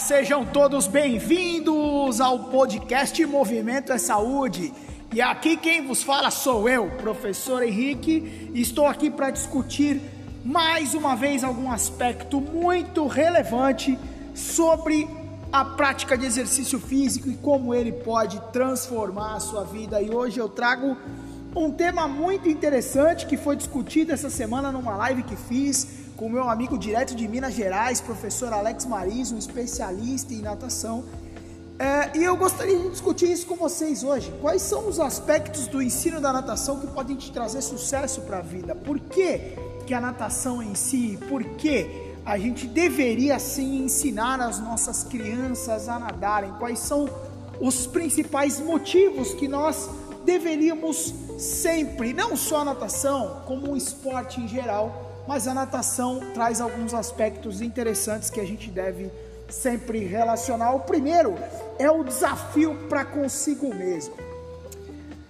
sejam todos bem-vindos ao podcast Movimento é Saúde. E aqui quem vos fala sou eu, professor Henrique, e estou aqui para discutir mais uma vez algum aspecto muito relevante sobre a prática de exercício físico e como ele pode transformar a sua vida. E hoje eu trago um tema muito interessante que foi discutido essa semana numa live que fiz com meu amigo direto de Minas Gerais, professor Alex Maris, um especialista em natação. É, e eu gostaria de discutir isso com vocês hoje. Quais são os aspectos do ensino da natação que podem te trazer sucesso para a vida? Por que, que a natação em si, por que a gente deveria sim ensinar as nossas crianças a nadarem? Quais são os principais motivos que nós deveríamos sempre, não só a natação, como um esporte em geral, mas a natação traz alguns aspectos interessantes que a gente deve sempre relacionar. O primeiro é o desafio para consigo mesmo.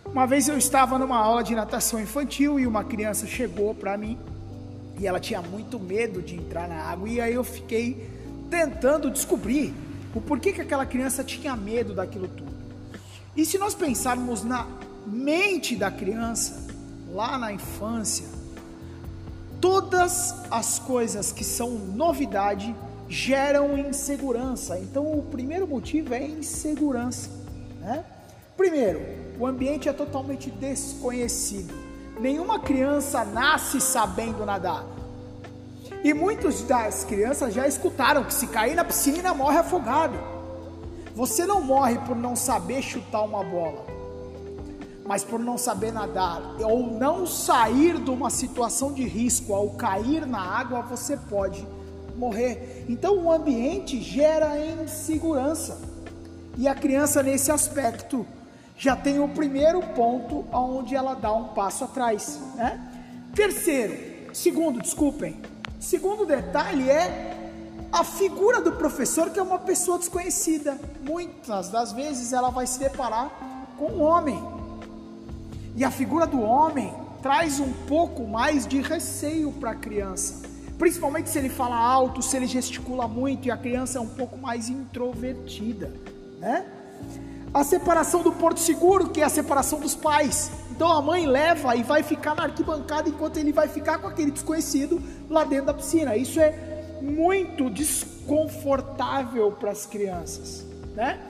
Uma vez eu estava numa aula de natação infantil e uma criança chegou para mim e ela tinha muito medo de entrar na água e aí eu fiquei tentando descobrir o porquê que aquela criança tinha medo daquilo tudo. E se nós pensarmos na mente da criança, lá na infância, todas as coisas que são novidade geram insegurança. Então, o primeiro motivo é insegurança. Né? Primeiro, o ambiente é totalmente desconhecido. Nenhuma criança nasce sabendo nadar. E muitas das crianças já escutaram que se cair na piscina morre afogado. Você não morre por não saber chutar uma bola mas por não saber nadar ou não sair de uma situação de risco ao cair na água, você pode morrer. Então o ambiente gera insegurança. E a criança nesse aspecto já tem o primeiro ponto onde ela dá um passo atrás, né? Terceiro, segundo, desculpem. Segundo detalhe é a figura do professor que é uma pessoa desconhecida. Muitas das vezes ela vai se deparar com um homem e a figura do homem traz um pouco mais de receio para a criança, principalmente se ele fala alto, se ele gesticula muito e a criança é um pouco mais introvertida, né? A separação do porto seguro, que é a separação dos pais. Então a mãe leva e vai ficar na arquibancada enquanto ele vai ficar com aquele desconhecido lá dentro da piscina. Isso é muito desconfortável para as crianças, né?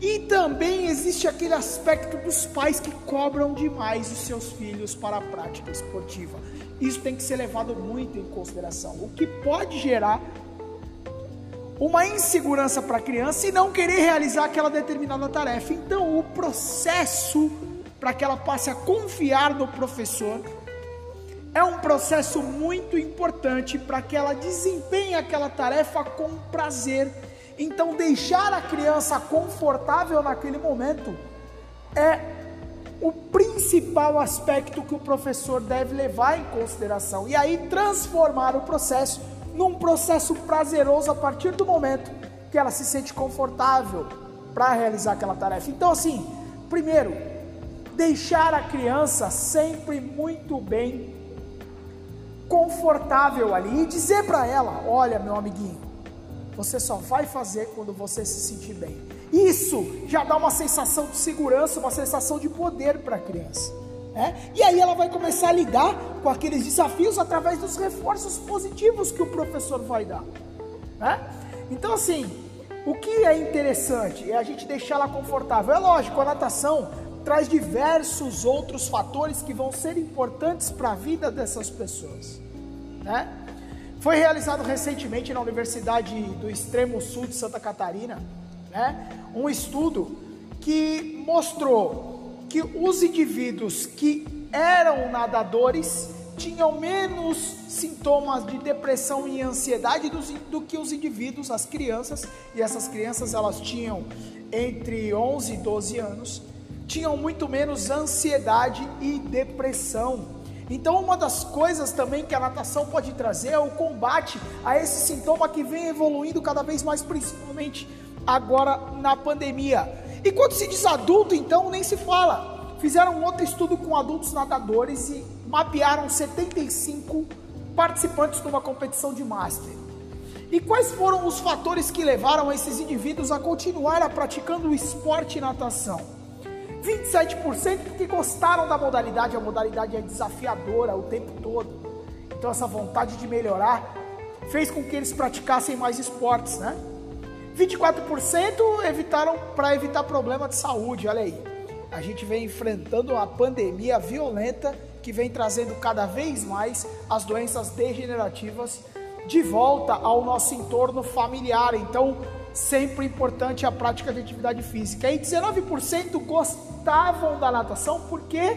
E também existe aquele aspecto dos pais que cobram demais os seus filhos para a prática esportiva. Isso tem que ser levado muito em consideração, o que pode gerar uma insegurança para a criança e não querer realizar aquela determinada tarefa. Então, o processo para que ela passe a confiar no professor é um processo muito importante para que ela desempenhe aquela tarefa com prazer então, deixar a criança confortável naquele momento é o principal aspecto que o professor deve levar em consideração. E aí, transformar o processo num processo prazeroso a partir do momento que ela se sente confortável para realizar aquela tarefa. Então, assim, primeiro, deixar a criança sempre muito bem confortável ali e dizer para ela: olha, meu amiguinho você só vai fazer quando você se sentir bem. Isso já dá uma sensação de segurança, uma sensação de poder para a criança. Né? E aí ela vai começar a lidar com aqueles desafios através dos reforços positivos que o professor vai dar. Né? Então, assim, o que é interessante é a gente deixá-la confortável. É lógico, a natação traz diversos outros fatores que vão ser importantes para a vida dessas pessoas. Né? Foi realizado recentemente na Universidade do Extremo Sul de Santa Catarina, né, um estudo que mostrou que os indivíduos que eram nadadores tinham menos sintomas de depressão e ansiedade do, do, que os indivíduos, as crianças, e essas crianças elas tinham entre 11 e 12 anos, tinham muito menos ansiedade e depressão. Então, uma das coisas também que a natação pode trazer é o combate a esse sintoma que vem evoluindo cada vez mais, principalmente agora na pandemia. E quando se diz adulto, então nem se fala. Fizeram outro estudo com adultos nadadores e mapearam 75 participantes de uma competição de master. E quais foram os fatores que levaram esses indivíduos a continuar a praticando o esporte natação? 27% porque gostaram da modalidade, a modalidade é desafiadora o tempo todo. Então essa vontade de melhorar fez com que eles praticassem mais esportes, né? 24% evitaram para evitar problema de saúde, olha aí. A gente vem enfrentando uma pandemia violenta que vem trazendo cada vez mais as doenças degenerativas de volta ao nosso entorno familiar. Então, sempre importante a prática de atividade física. E 19% gostavam da natação, por quê?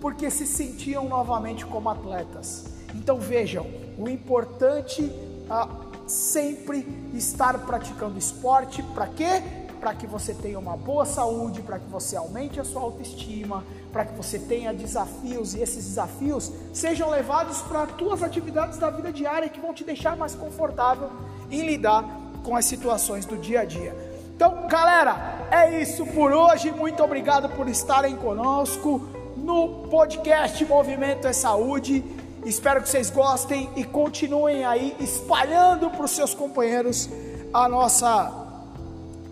Porque se sentiam novamente como atletas. Então vejam, o importante ah, sempre estar praticando esporte, para quê? Para que você tenha uma boa saúde, para que você aumente a sua autoestima, para que você tenha desafios e esses desafios sejam levados para as tuas atividades da vida diária que vão te deixar mais confortável em lidar com as situações do dia a dia. Então, galera, é isso por hoje. Muito obrigado por estarem conosco no podcast Movimento é Saúde. Espero que vocês gostem e continuem aí espalhando para os seus companheiros a nossa,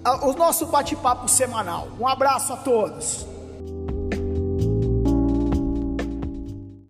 a, o nosso bate-papo semanal. Um abraço a todos.